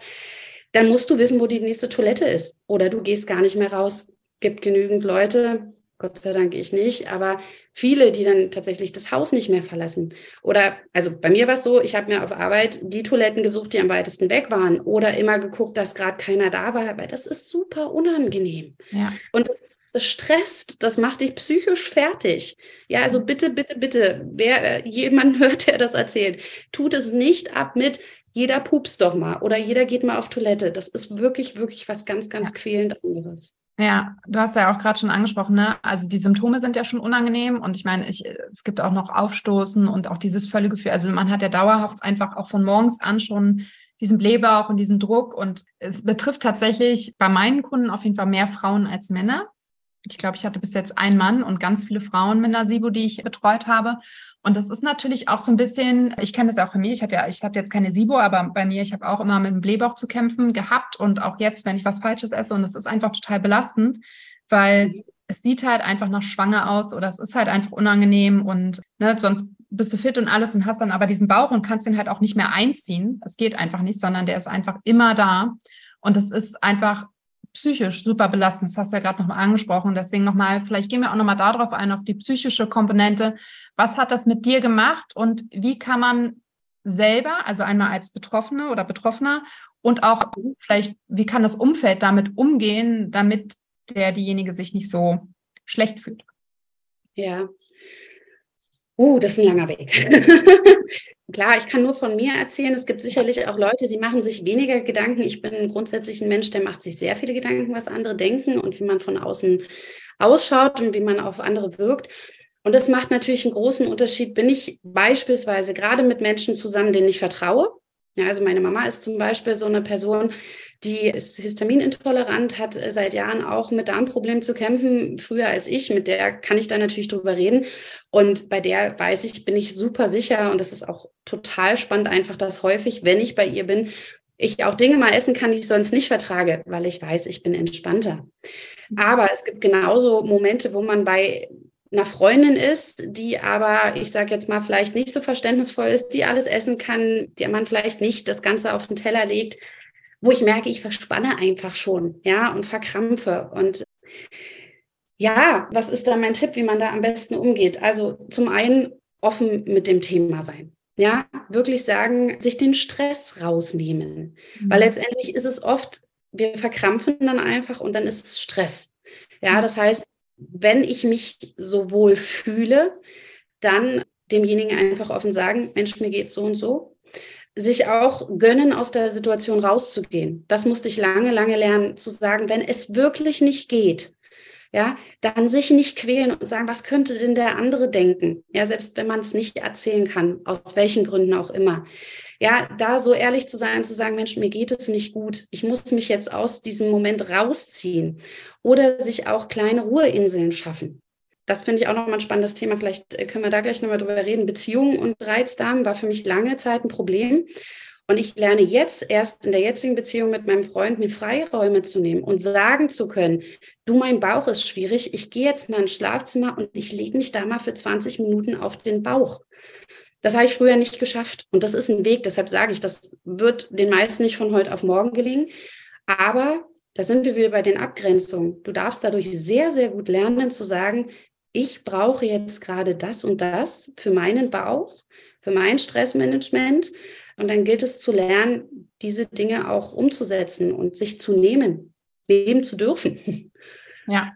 dann musst du wissen, wo die nächste Toilette ist. Oder du gehst gar nicht mehr raus. Gibt genügend Leute, Gott sei Dank ich nicht, aber viele, die dann tatsächlich das Haus nicht mehr verlassen. Oder, also bei mir war es so, ich habe mir auf Arbeit die Toiletten gesucht, die am weitesten weg waren oder immer geguckt, dass gerade keiner da war, weil das ist super unangenehm. Ja. Und das, das stresst, das macht dich psychisch fertig. Ja, also bitte, bitte, bitte, wer äh, jemand hört, der das erzählt, tut es nicht ab mit, jeder pupst doch mal oder jeder geht mal auf Toilette. Das ist wirklich, wirklich was ganz, ganz ja. quälend anderes. Ja, du hast ja auch gerade schon angesprochen, ne? Also die Symptome sind ja schon unangenehm und ich meine, ich, es gibt auch noch Aufstoßen und auch dieses Völlegefühl. Also man hat ja dauerhaft einfach auch von morgens an schon diesen Blähbauch und diesen Druck und es betrifft tatsächlich bei meinen Kunden auf jeden Fall mehr Frauen als Männer. Ich glaube, ich hatte bis jetzt einen Mann und ganz viele Frauen mit einer SIBO, die ich betreut habe. Und das ist natürlich auch so ein bisschen, ich kenne das auch für mich, ich hatte ja, ich hatte jetzt keine SIBO, aber bei mir, ich habe auch immer mit dem Blähbauch zu kämpfen gehabt und auch jetzt, wenn ich was Falsches esse und es ist einfach total belastend, weil mhm. es sieht halt einfach nach schwanger aus oder es ist halt einfach unangenehm und ne, sonst bist du fit und alles und hast dann aber diesen Bauch und kannst den halt auch nicht mehr einziehen. Es geht einfach nicht, sondern der ist einfach immer da. Und das ist einfach psychisch super belastend. Das hast du ja gerade nochmal angesprochen. Deswegen nochmal, vielleicht gehen wir auch nochmal darauf ein, auf die psychische Komponente. Was hat das mit dir gemacht und wie kann man selber, also einmal als Betroffene oder Betroffener und auch vielleicht, wie kann das Umfeld damit umgehen, damit der diejenige sich nicht so schlecht fühlt? Ja, Uh, das ist ein langer Weg. Klar, ich kann nur von mir erzählen. Es gibt sicherlich auch Leute, die machen sich weniger Gedanken. Ich bin grundsätzlich ein Mensch, der macht sich sehr viele Gedanken, was andere denken und wie man von außen ausschaut und wie man auf andere wirkt. Und das macht natürlich einen großen Unterschied. Bin ich beispielsweise gerade mit Menschen zusammen, denen ich vertraue? Ja, also meine Mama ist zum Beispiel so eine Person, die ist histaminintolerant, hat äh, seit Jahren auch mit Darmproblemen zu kämpfen, früher als ich. Mit der kann ich da natürlich drüber reden. Und bei der weiß ich, bin ich super sicher. Und das ist auch total spannend, einfach, dass häufig, wenn ich bei ihr bin, ich auch Dinge mal essen kann, die ich sonst nicht vertrage, weil ich weiß, ich bin entspannter. Aber es gibt genauso Momente, wo man bei einer Freundin ist, die aber, ich sage jetzt mal, vielleicht nicht so verständnisvoll ist, die alles essen kann, die man vielleicht nicht das Ganze auf den Teller legt wo ich merke, ich verspanne einfach schon, ja, und verkrampfe. Und ja, was ist da mein Tipp, wie man da am besten umgeht? Also zum einen offen mit dem Thema sein. Ja, wirklich sagen, sich den Stress rausnehmen. Mhm. Weil letztendlich ist es oft, wir verkrampfen dann einfach und dann ist es Stress. Ja, das heißt, wenn ich mich so wohl fühle, dann demjenigen einfach offen sagen, Mensch, mir geht so und so sich auch gönnen, aus der Situation rauszugehen. Das musste ich lange, lange lernen, zu sagen, wenn es wirklich nicht geht, ja, dann sich nicht quälen und sagen, was könnte denn der andere denken? Ja, selbst wenn man es nicht erzählen kann, aus welchen Gründen auch immer. Ja, da so ehrlich zu sein, zu sagen, Mensch, mir geht es nicht gut. Ich muss mich jetzt aus diesem Moment rausziehen oder sich auch kleine Ruheinseln schaffen das finde ich auch nochmal ein spannendes Thema. Vielleicht äh, können wir da gleich nochmal drüber reden. Beziehungen und Reizdarm war für mich lange Zeit ein Problem. Und ich lerne jetzt erst in der jetzigen Beziehung mit meinem Freund, mir Freiräume zu nehmen und sagen zu können, du, mein Bauch ist schwierig, ich gehe jetzt mal ins Schlafzimmer und ich lege mich da mal für 20 Minuten auf den Bauch. Das habe ich früher nicht geschafft. Und das ist ein Weg, deshalb sage ich, das wird den meisten nicht von heute auf morgen gelingen. Aber da sind wir wieder bei den Abgrenzungen. Du darfst dadurch sehr, sehr gut lernen zu sagen, ich brauche jetzt gerade das und das für meinen Bauch, für mein Stressmanagement. Und dann gilt es zu lernen, diese Dinge auch umzusetzen und sich zu nehmen, nehmen zu dürfen. Ja,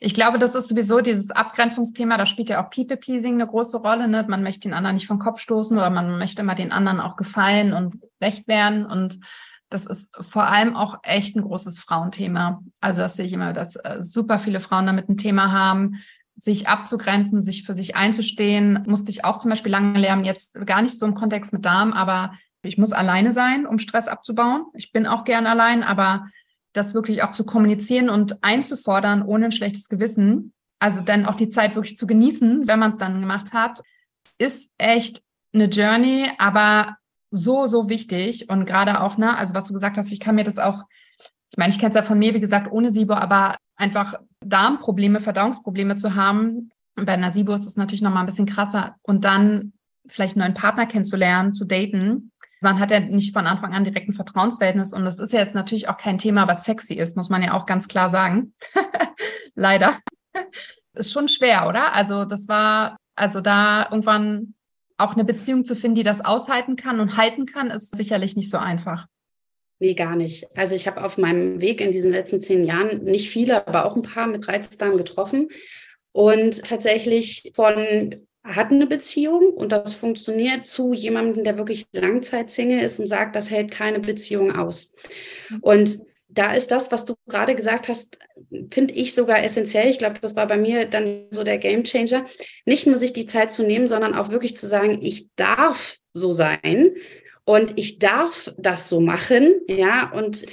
ich glaube, das ist sowieso dieses Abgrenzungsthema, da spielt ja auch People-Pleasing eine große Rolle. Ne? Man möchte den anderen nicht vom Kopf stoßen oder man möchte immer den anderen auch gefallen und recht werden. Und das ist vor allem auch echt ein großes Frauenthema. Also das sehe ich immer, dass äh, super viele Frauen damit ein Thema haben, sich abzugrenzen, sich für sich einzustehen, musste ich auch zum Beispiel lange lernen, jetzt gar nicht so im Kontext mit Darm, aber ich muss alleine sein, um Stress abzubauen. Ich bin auch gern allein, aber das wirklich auch zu kommunizieren und einzufordern ohne ein schlechtes Gewissen, also dann auch die Zeit wirklich zu genießen, wenn man es dann gemacht hat, ist echt eine Journey, aber so, so wichtig und gerade auch, ne, also was du gesagt hast, ich kann mir das auch, ich meine, ich kenne es ja von mir, wie gesagt, ohne SIBO, aber einfach Darmprobleme, Verdauungsprobleme zu haben. Bei einer SIBO ist es natürlich nochmal ein bisschen krasser. Und dann vielleicht einen neuen Partner kennenzulernen, zu daten. Man hat ja nicht von Anfang an direkt ein Vertrauensverhältnis. Und das ist ja jetzt natürlich auch kein Thema, was sexy ist, muss man ja auch ganz klar sagen. Leider. Ist schon schwer, oder? Also das war, also da irgendwann auch eine Beziehung zu finden, die das aushalten kann und halten kann, ist sicherlich nicht so einfach. Nee, gar nicht. Also ich habe auf meinem Weg in diesen letzten zehn Jahren nicht viele, aber auch ein paar mit Reizdarm getroffen. Und tatsächlich von hatten eine Beziehung und das funktioniert zu jemandem, der wirklich Langzeitsingle ist und sagt, das hält keine Beziehung aus. Und da ist das, was du gerade gesagt hast, finde ich sogar essentiell. Ich glaube, das war bei mir dann so der Gamechanger. Nicht nur sich die Zeit zu nehmen, sondern auch wirklich zu sagen, ich darf so sein und ich darf das so machen, ja, und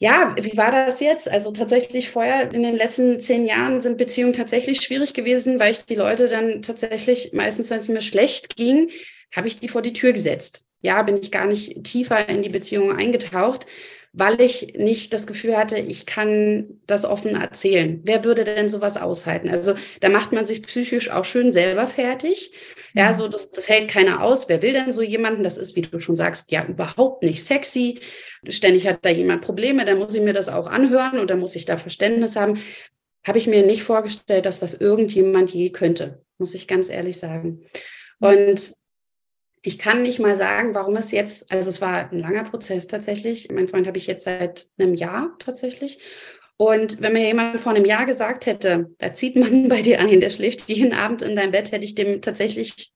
Ja, wie war das jetzt? Also tatsächlich vorher in den letzten zehn Jahren sind Beziehungen tatsächlich schwierig gewesen, weil ich die Leute dann tatsächlich meistens, wenn es mir schlecht ging, habe ich die vor die Tür gesetzt. Ja, bin ich gar nicht tiefer in die Beziehung eingetaucht, weil ich nicht das Gefühl hatte, ich kann das offen erzählen. Wer würde denn sowas aushalten? Also da macht man sich psychisch auch schön selber fertig. Ja, mhm. so das, das hält keiner aus. Wer will denn so jemanden? Das ist, wie du schon sagst, ja überhaupt nicht sexy. Ständig hat da jemand Probleme, dann muss ich mir das auch anhören oder muss ich da Verständnis haben. Habe ich mir nicht vorgestellt, dass das irgendjemand je könnte, muss ich ganz ehrlich sagen. Mhm. Und ich kann nicht mal sagen, warum es jetzt, also es war ein langer Prozess tatsächlich. Mein Freund habe ich jetzt seit einem Jahr tatsächlich. Und wenn mir jemand vor einem Jahr gesagt hätte, da zieht man bei dir ein, der schläft jeden Abend in deinem Bett, hätte ich dem tatsächlich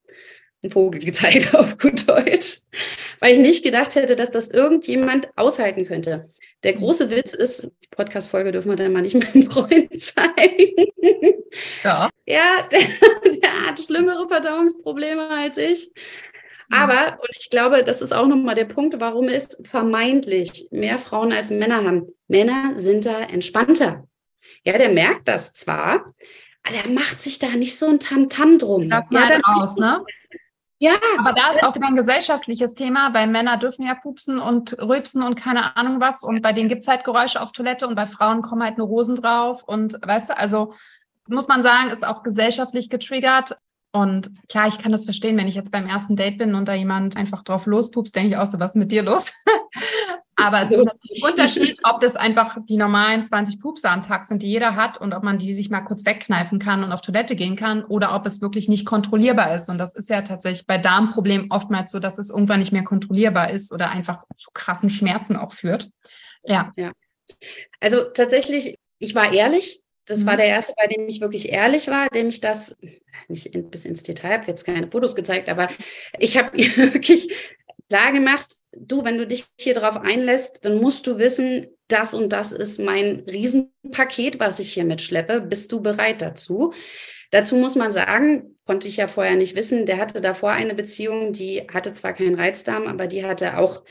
einen Vogel gezeigt auf gut Deutsch, weil ich nicht gedacht hätte, dass das irgendjemand aushalten könnte. Der große Witz ist, die Podcast-Folge dürfen wir dann mal nicht meinem Freund zeigen. Ja. Ja, der, der hat schlimmere Verdauungsprobleme als ich. Mhm. Aber, und ich glaube, das ist auch nochmal der Punkt, warum es vermeintlich mehr Frauen als Männer haben. Männer sind da entspannter. Ja, der merkt das zwar, aber der macht sich da nicht so ein Tamtam -Tam drum. Das ja, dann raus, ne? Ja. Aber da ist auch wieder ein gesellschaftliches Thema, weil Männer dürfen ja pupsen und rülpsen und keine Ahnung was. Und bei denen gibt es halt Geräusche auf Toilette und bei Frauen kommen halt nur Rosen drauf. Und weißt du, also muss man sagen, ist auch gesellschaftlich getriggert. Und klar, ich kann das verstehen, wenn ich jetzt beim ersten Date bin und da jemand einfach drauf lospupst, denke ich auch so, was ist mit dir los? Aber es ist natürlich ein Unterschied, ob das einfach die normalen 20 Pupse am Tag sind, die jeder hat und ob man die sich mal kurz wegkneifen kann und auf Toilette gehen kann oder ob es wirklich nicht kontrollierbar ist. Und das ist ja tatsächlich bei Darmproblemen oftmals so, dass es irgendwann nicht mehr kontrollierbar ist oder einfach zu krassen Schmerzen auch führt. Ja. ja. Also tatsächlich, ich war ehrlich. Das mhm. war der erste, bei dem ich wirklich ehrlich war, dem ich das nicht in, bis ins Detail, habe jetzt keine Fotos gezeigt, aber ich habe ihr wirklich klar gemacht, du, wenn du dich hier drauf einlässt, dann musst du wissen, das und das ist mein Riesenpaket, was ich hier mitschleppe. Bist du bereit dazu? Dazu muss man sagen, konnte ich ja vorher nicht wissen, der hatte davor eine Beziehung, die hatte zwar keinen Reizdarm, aber die hatte auch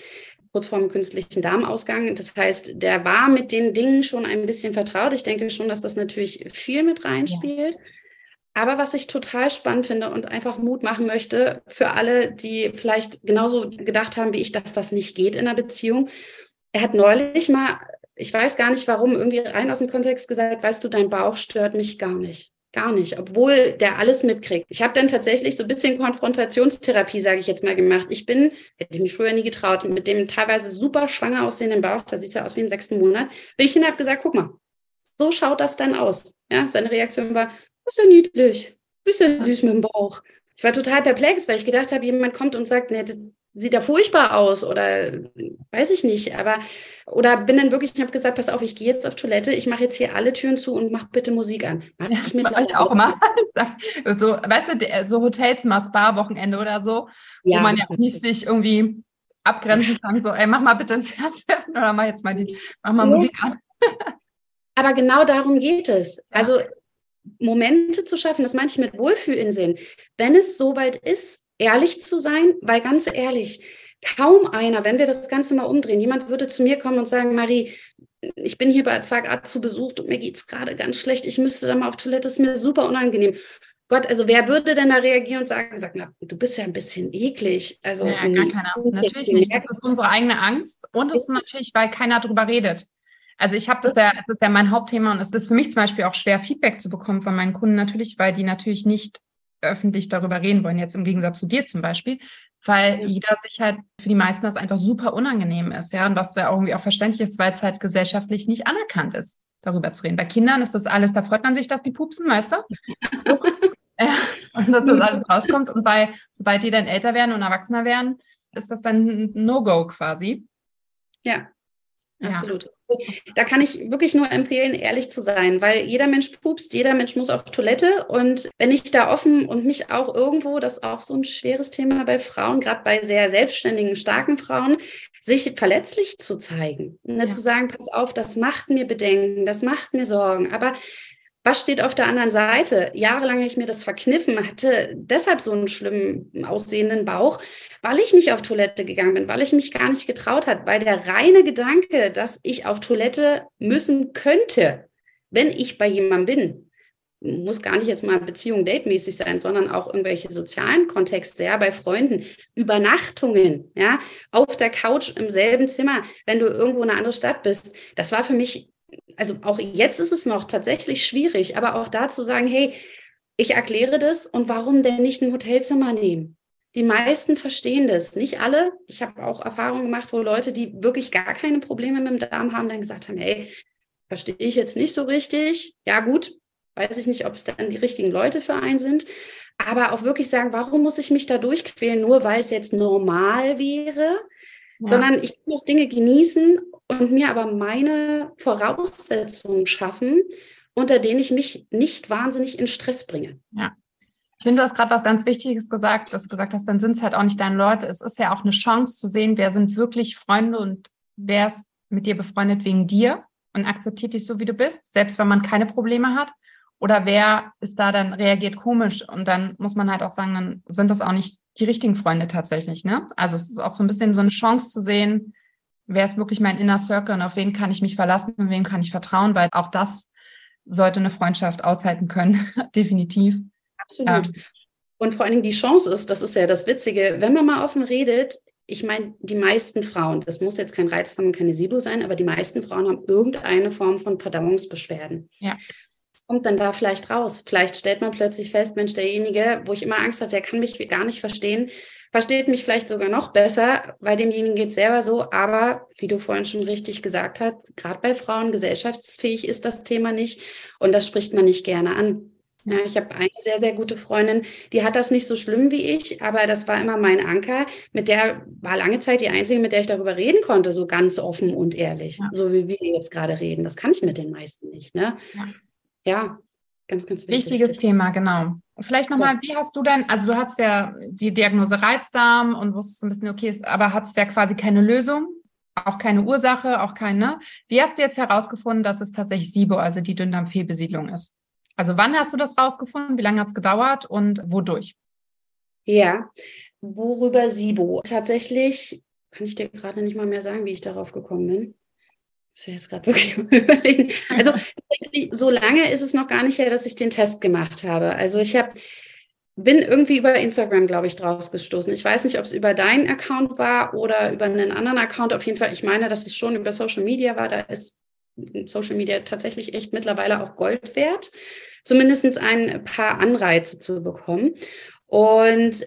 kurz vor dem künstlichen Darmausgang. Das heißt, der war mit den Dingen schon ein bisschen vertraut. Ich denke schon, dass das natürlich viel mit reinspielt. Ja. Aber was ich total spannend finde und einfach Mut machen möchte für alle, die vielleicht genauso gedacht haben wie ich, dass das nicht geht in einer Beziehung. Er hat neulich mal, ich weiß gar nicht warum, irgendwie rein aus dem Kontext gesagt, weißt du, dein Bauch stört mich gar nicht. Gar nicht, obwohl der alles mitkriegt. Ich habe dann tatsächlich so ein bisschen Konfrontationstherapie, sage ich jetzt mal, gemacht. Ich bin, hätte ich mich früher nie getraut, mit dem teilweise super schwanger aussehenden Bauch, da sieht ja aus wie im sechsten Monat, bin ich hin und habe gesagt, guck mal, so schaut das dann aus. Ja, seine Reaktion war, ist ja niedlich, ist ja süß mit dem Bauch. Ich war total perplex, weil ich gedacht habe, jemand kommt und sagt, nee, das sieht ja furchtbar aus oder weiß ich nicht, aber oder bin dann wirklich, ich habe gesagt, pass auf, ich gehe jetzt auf Toilette, ich mache jetzt hier alle Türen zu und mach bitte Musik an. Mach ja, ich mit ich auch immer. so, weißt du, so Hotelzimmer, Spa-Wochenende oder so, ja. wo man ja auch nicht sich irgendwie abgrenzen kann, so, ey, mach mal bitte einen Fernseher oder mach jetzt mal die, mach mal ja. Musik an. Aber genau darum geht es. Also Momente zu schaffen, das meine ich mit Wohlfühlinseln, wenn es soweit ist, ehrlich zu sein, weil ganz ehrlich, kaum einer, wenn wir das Ganze mal umdrehen, jemand würde zu mir kommen und sagen, Marie, ich bin hier bei Zwagart zu besucht und mir geht es gerade ganz schlecht, ich müsste da mal auf Toilette, das ist mir super unangenehm. Gott, also wer würde denn da reagieren und sagen, sag, na, du bist ja ein bisschen eklig. Also ja, gar keiner. Natürlich nicht. Das ist unsere eigene Angst und es ist natürlich, weil keiner darüber redet. Also ich habe das ja, das ist ja mein Hauptthema und es ist für mich zum Beispiel auch schwer, Feedback zu bekommen von meinen Kunden natürlich, weil die natürlich nicht öffentlich darüber reden wollen, jetzt im Gegensatz zu dir zum Beispiel, weil jeder sich halt für die meisten das einfach super unangenehm ist, ja, und was ja irgendwie auch verständlich ist, weil es halt gesellschaftlich nicht anerkannt ist, darüber zu reden. Bei Kindern ist das alles, da freut man sich, dass die pupsen, weißt du? und dass das alles rauskommt. Und bei, sobald die dann älter werden und erwachsener werden, ist das dann ein No-Go quasi. Ja, absolut. Da kann ich wirklich nur empfehlen, ehrlich zu sein, weil jeder Mensch pupst, jeder Mensch muss auf Toilette. Und wenn ich da offen und mich auch irgendwo, das ist auch so ein schweres Thema bei Frauen, gerade bei sehr selbstständigen, starken Frauen, sich verletzlich zu zeigen. Ne, ja. Zu sagen, pass auf, das macht mir Bedenken, das macht mir Sorgen. Aber Was steht auf der anderen Seite? Jahrelang habe ich mir das verkniffen, hatte deshalb so einen schlimmen aussehenden Bauch, weil ich nicht auf Toilette gegangen bin, weil ich mich gar nicht getraut hat, weil der reine Gedanke, dass ich auf Toilette müssen könnte, wenn ich bei jemandem bin, muss gar nicht jetzt mal Beziehung datemäßig sein, sondern auch irgendwelche sozialen Kontexte, ja, bei Freunden, Übernachtungen, ja, auf der Couch im selben Zimmer, wenn du irgendwo in einer anderen Stadt bist. Das war für mich, also auch jetzt ist es noch tatsächlich schwierig, aber auch da zu sagen, hey, ich erkläre das und warum denn nicht ein Hotelzimmer nehmen? Die meisten verstehen das, nicht alle. Ich habe auch Erfahrungen gemacht, wo Leute, die wirklich gar keine Probleme mit dem Darm haben, dann gesagt haben, hey, verstehe ich jetzt nicht so richtig. Ja gut, weiß ich nicht, ob es dann die richtigen Leute für einen sind. Aber auch wirklich sagen, warum muss ich mich da durchquälen, nur weil es jetzt normal wäre, ja. sondern ich kann auch Dinge genießen und mir aber meine Voraussetzungen schaffen, unter denen ich mich nicht wahnsinnig in Stress bringe. Ja. Ich finde, du hast gerade was ganz Wichtiges gesagt, dass du gesagt hast, dann sind es halt auch nicht deine Leute. Es ist ja auch eine Chance zu sehen, wer sind wirklich Freunde und wer ist mit dir befreundet wegen dir und akzeptiert dich so, wie du bist, selbst wenn man keine Probleme hat. Oder wer ist da dann reagiert komisch? Und dann muss man halt auch sagen, dann sind das auch nicht die richtigen Freunde tatsächlich. Ne? Also es ist auch so ein bisschen so eine Chance zu sehen, wer ist wirklich mein Inner Circle und auf wen kann ich mich verlassen und wem kann ich vertrauen, weil auch das sollte eine Freundschaft aushalten können, definitiv. Absolut. Ähm, und vor allen Dingen die Chance ist, das ist ja das Witzige, wenn man mal offen redet, ich meine, die meisten Frauen, das muss jetzt kein Reizdarm und keine SIBO sein, aber die meisten Frauen haben irgendeine Form von Verdauungsbeschwerden. Ja kommt dann da vielleicht raus? Vielleicht stellt man plötzlich fest, Mensch, derjenige, wo ich immer Angst hatte, der kann mich gar nicht verstehen, versteht mich vielleicht sogar noch besser, weil demjenigen geht es selber so. Aber wie du vorhin schon richtig gesagt hast, gerade bei Frauen, gesellschaftsfähig ist das Thema nicht und das spricht man nicht gerne an. Ja, ich habe eine sehr, sehr gute Freundin, die hat das nicht so schlimm wie ich, aber das war immer mein Anker. Mit der war lange Zeit die einzige, mit der ich darüber reden konnte, so ganz offen und ehrlich, ja. so wie wir jetzt gerade reden. Das kann ich mit den meisten nicht. Ne? Ja ja, ganz, ganz wichtig. Wichtiges Thema, genau. Vielleicht nochmal, ja. wie hast du denn, also du hast ja die Diagnose Reizdarm und wusstest ein bisschen, okay, aber hattest ja quasi keine Lösung, auch keine Ursache, auch keine. Wie hast du jetzt herausgefunden, dass es tatsächlich SIBO, also die Dünndarmfehlbesiedlung ist? Also wann hast du das rausgefunden? Wie lange hat es gedauert und wodurch? Ja, worüber SIBO? Tatsächlich kann ich dir gerade nicht mal mehr sagen, wie ich darauf gekommen bin. Das wäre jetzt gerade wirklich überlegen. Also so lange ist es noch gar nicht her, dass ich den Test gemacht habe. Also ich habe bin irgendwie über Instagram, glaube ich, draus gestoßen. Ich weiß nicht, ob es über deinen Account war oder über einen anderen Account. Auf jeden Fall, ich meine, dass es schon über Social Media war. Da ist Social Media tatsächlich echt mittlerweile auch Gold wert, zumindest ein paar Anreize zu bekommen. Und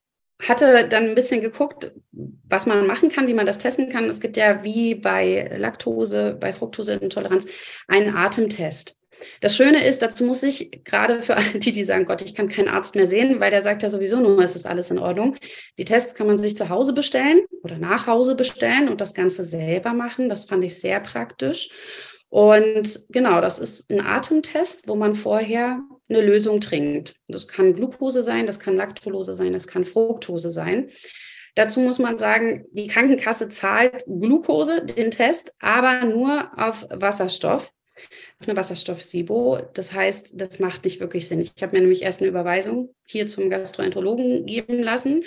hatte dann ein bisschen geguckt, was man machen kann, wie man das testen kann. Es gibt ja wie bei Laktose, bei Fructoseintoleranz einen Atemtest. Das Schöne ist, dazu muss ich gerade für alle die, die sagen, Gott, ich kann keinen Arzt mehr sehen, weil der sagt ja sowieso nur, es ist alles in Ordnung. Die Tests kann man sich zu Hause bestellen oder nach Hause bestellen und das Ganze selber machen. Das fand ich sehr praktisch. Und genau, das ist ein Atemtest, wo man vorher eine Lösung trinkt. Das kann Glucose sein, das kann Laktulose sein, das kann Fructose sein. Dazu muss man sagen, die Krankenkasse zahlt Glucose, den Test, aber nur auf Wasserstoff, auf eine Wasserstoff-SIBO. Das heißt, das macht nicht wirklich Sinn. Ich habe mir nämlich erst eine Überweisung hier zum Gastroenterologen geben lassen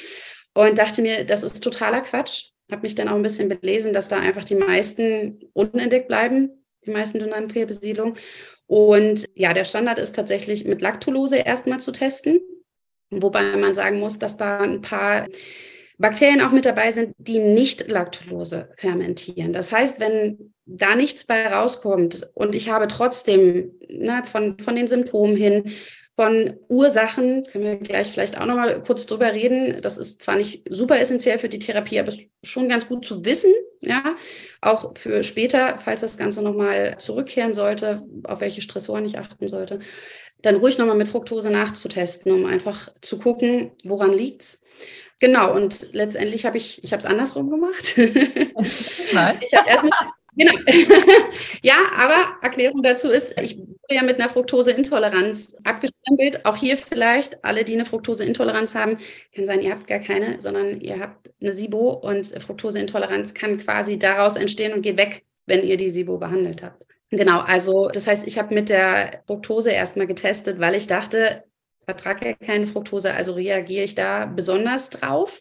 und dachte mir, das ist totaler Quatsch. Habe mich dann auch ein bisschen belesen, dass da einfach die meisten unentdeckt bleiben die meisten Dünndarmfehlbesiedlung. Und ja, der Standard ist tatsächlich mit Lactulose erstmal zu testen, wobei man sagen muss, dass da ein paar Bakterien auch mit dabei sind, die nicht Lactulose fermentieren. Das heißt, wenn da nichts bei rauskommt und ich habe trotzdem ne, von, von den Symptomen hin von Ursachen, können wir gleich vielleicht auch nochmal kurz drüber reden. Das ist zwar nicht super essentiell für die Therapie, aber es ist schon ganz gut zu wissen, ja, auch für später, falls das Ganze nochmal zurückkehren sollte, auf welche Stressoren ich achten sollte, dann ruhig nochmal mit Fructose nachzutesten, um einfach zu gucken, woran liegt's. Genau, und letztendlich habe ich, ich habe es andersrum gemacht. Nein. ich habe erst Genau. ja, aber Erklärung dazu ist, ich ja mit einer Fructoseintoleranz abgestempelt. Auch hier vielleicht alle, die eine Fructoseintoleranz haben, kann sein, ihr habt gar keine, sondern ihr habt eine SIBO und Fructoseintoleranz kann quasi daraus entstehen und geht weg, wenn ihr die SIBO behandelt habt. Genau, also das heißt, ich habe mit der Fructose erstmal getestet, weil ich dachte, vertrage keine Fructose, also reagiere ich da besonders drauf.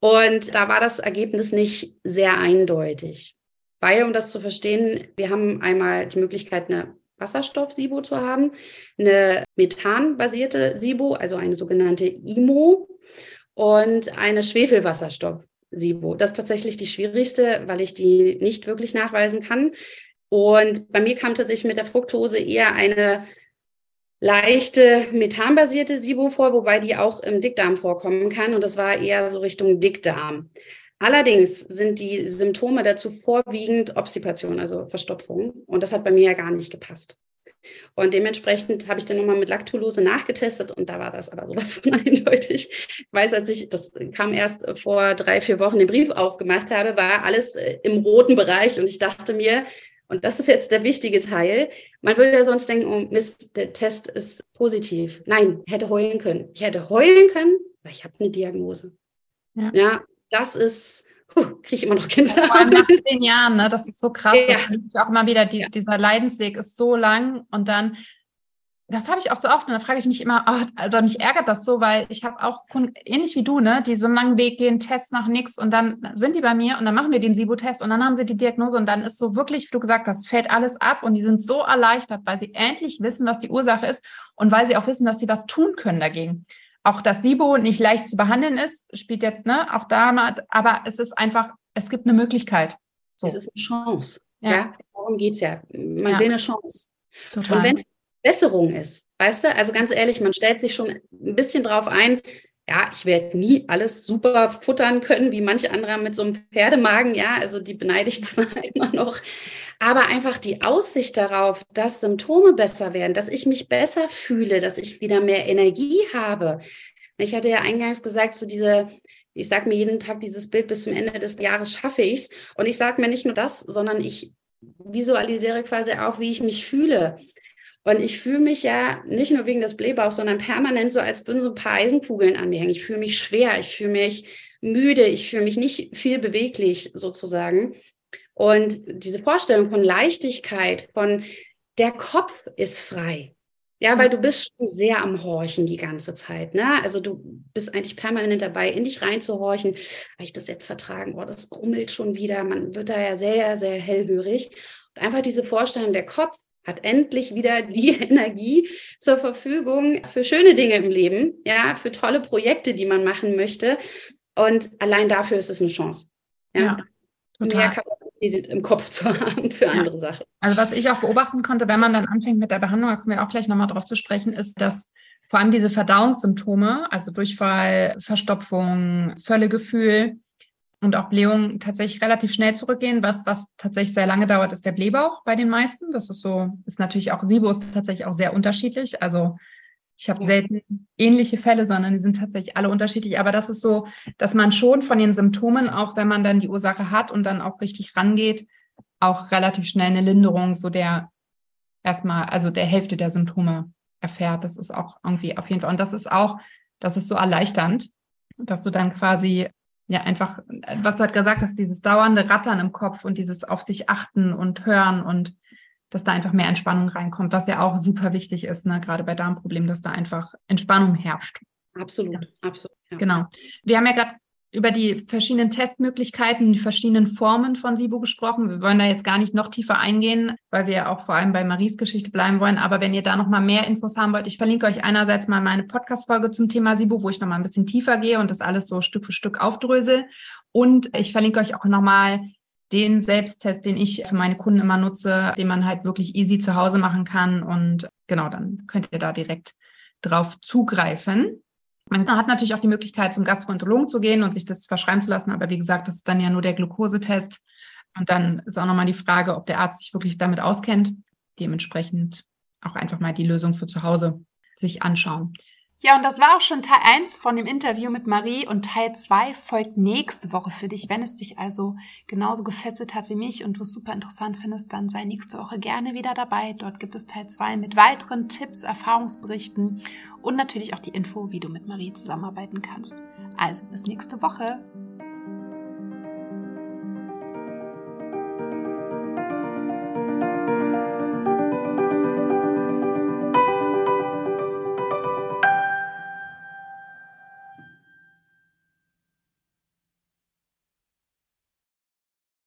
Und da war das Ergebnis nicht sehr eindeutig. Weil, um das zu verstehen, wir haben einmal die Möglichkeit, eine Wasserstoff-SIBO zu haben, eine methanbasierte SIBO, also eine sogenannte IMO und eine Schwefelwasserstoff-SIBO. Das ist tatsächlich die schwierigste, weil ich die nicht wirklich nachweisen kann. Und bei mir kam tatsächlich mit der Fructose eher eine leichte methanbasierte SIBO vor, wobei die auch im Dickdarm vorkommen kann. Und das war eher so Richtung Dickdarm. Allerdings sind die Symptome dazu vorwiegend Obstipation, also Verstopfung. Und das hat bei mir ja gar nicht gepasst. Und dementsprechend habe ich dann nochmal mit Lactulose nachgetestet und da war das aber sowas von eindeutig. Ich weiß, als ich, das kam erst vor drei, vier Wochen den Brief aufgemacht habe, war alles äh, im roten Bereich und ich dachte mir, und das ist jetzt der wichtige Teil. Man würde ja sonst denken, oh Mist, der Test ist positiv. Nein, hätte heulen können. Ich hätte heulen können, weil ich habe eine Diagnose. Ja. ja, das ist, kriege ich immer noch Gänsehaut. Ja, nach zehn Jahren, ne? das ist so krass. Ja. Das auch immer wieder, die, ja. dieser Leidensweg ist so lang und dann das habe ich auch so oft und da frage ich mich immer, oh, oder mich ärgert das so, weil ich habe auch ähnlich wie du, ne, die so einen langen Weg gehen, Tests nach nichts und dann sind die bei mir und dann machen wir den SIBO-Test und dann haben sie die Diagnose und dann ist so wirklich, wie du gesagt hast, fällt alles ab und die sind so erleichtert, weil sie endlich wissen, was die Ursache ist und weil sie auch wissen, dass sie was tun können dagegen. Auch dass SIBO nicht leicht zu behandeln ist, spielt jetzt, ne, auch da, aber es ist einfach, es gibt eine Möglichkeit. So. Es ist eine Chance. Ja, ja darum geht es ja. Man ja. will eine Chance. Total. Und wenn Besserung ist. Weißt du, also ganz ehrlich, man stellt sich schon ein bisschen drauf ein, ja, ich werde nie alles super futtern können, wie manche andere mit so einem Pferdemagen, ja, also die beneide ich zwar immer noch, aber einfach die Aussicht darauf, dass Symptome besser werden, dass ich mich besser fühle, dass ich wieder mehr Energie habe. Ich hatte ja eingangs gesagt, so diese, ich sage mir jeden Tag dieses Bild bis zum Ende des Jahres schaffe ich es. Und ich sage mir nicht nur das, sondern ich visualisiere quasi auch, wie ich mich fühle. Und ich fühle mich ja nicht nur wegen des Blähbauchs, sondern permanent so, als würden so ein paar Eisenkugeln an mir hängen. Ich fühle mich schwer, ich fühle mich müde, ich fühle mich nicht viel beweglich sozusagen. Und diese Vorstellung von Leichtigkeit, von der Kopf ist frei. Ja, weil du bist schon sehr am Horchen die ganze Zeit. Ne? Also du bist eigentlich permanent dabei, in dich reinzuhorchen. Habe ich das jetzt vertragen? Oh, das grummelt schon wieder. Man wird da ja sehr, sehr hellhörig. Und einfach diese Vorstellung, der Kopf hat endlich wieder die Energie zur Verfügung für schöne Dinge im Leben, ja, für tolle Projekte, die man machen möchte. Und allein dafür ist es eine Chance. Ja. ja mehr Kapazität im Kopf zu haben für andere ja. Sachen. Also was ich auch beobachten konnte, wenn man dann anfängt mit der Behandlung, da kommen wir auch gleich nochmal drauf zu sprechen, ist, dass vor allem diese Verdauungssymptome, also Durchfall, Verstopfung, Völlegefühl, und auch Blähungen tatsächlich relativ schnell zurückgehen. Was, was tatsächlich sehr lange dauert, ist der Blähbauch bei den meisten. Das ist so, ist natürlich auch, SIBO ist tatsächlich auch sehr unterschiedlich. Also ich habe ja. selten ähnliche Fälle, sondern die sind tatsächlich alle unterschiedlich. Aber das ist so, dass man schon von den Symptomen, auch wenn man dann die Ursache hat und dann auch richtig rangeht, auch relativ schnell eine Linderung so der erstmal, also der Hälfte der Symptome erfährt. Das ist auch irgendwie auf jeden Fall. Und das ist auch, das ist so erleichternd, dass du dann quasi ja einfach, was du halt gesagt hast, dieses dauernde Rattern im Kopf und dieses auf sich achten und hören und dass da einfach mehr Entspannung reinkommt, was ja auch super wichtig ist, ne? gerade bei Darmproblemen, dass da einfach Entspannung herrscht. Absolut, ja. absolut. Ja. Genau. Wir haben ja gerade über die verschiedenen Testmöglichkeiten, die verschiedenen Formen von SIBO gesprochen. Wir wollen da jetzt gar nicht noch tiefer eingehen, weil wir auch vor allem bei Maries Geschichte bleiben wollen. Aber wenn ihr da noch mal mehr Infos haben wollt, ich verlinke euch einerseits mal meine Podcast-Folge zum Thema SIBO, wo ich noch mal ein bisschen tiefer gehe und das alles so Stück für Stück aufdrösel. Und ich verlinke euch auch noch mal den Selbsttest, den ich für meine Kunden immer nutze, den man halt wirklich easy zu Hause machen kann. Und genau, dann könnt ihr da direkt drauf zugreifen. Man hat natürlich auch die Möglichkeit, zum Gastroenterologen zu gehen und sich das verschreiben zu lassen. Aber wie gesagt, das ist dann ja nur der Glukosetest. Und dann ist auch nochmal die Frage, ob der Arzt sich wirklich damit auskennt. Dementsprechend auch einfach mal die Lösung für zu Hause sich anschauen. Ja, und das war auch schon Teil 1 von dem Interview mit Marie und Teil 2 folgt nächste Woche für dich. Wenn es dich also genauso gefesselt hat wie mich und du es super interessant findest, dann sei nächste Woche gerne wieder dabei. Dort gibt es Teil 2 mit weiteren Tipps, Erfahrungsberichten und natürlich auch die Info, wie du mit Marie zusammenarbeiten kannst. Also bis nächste Woche.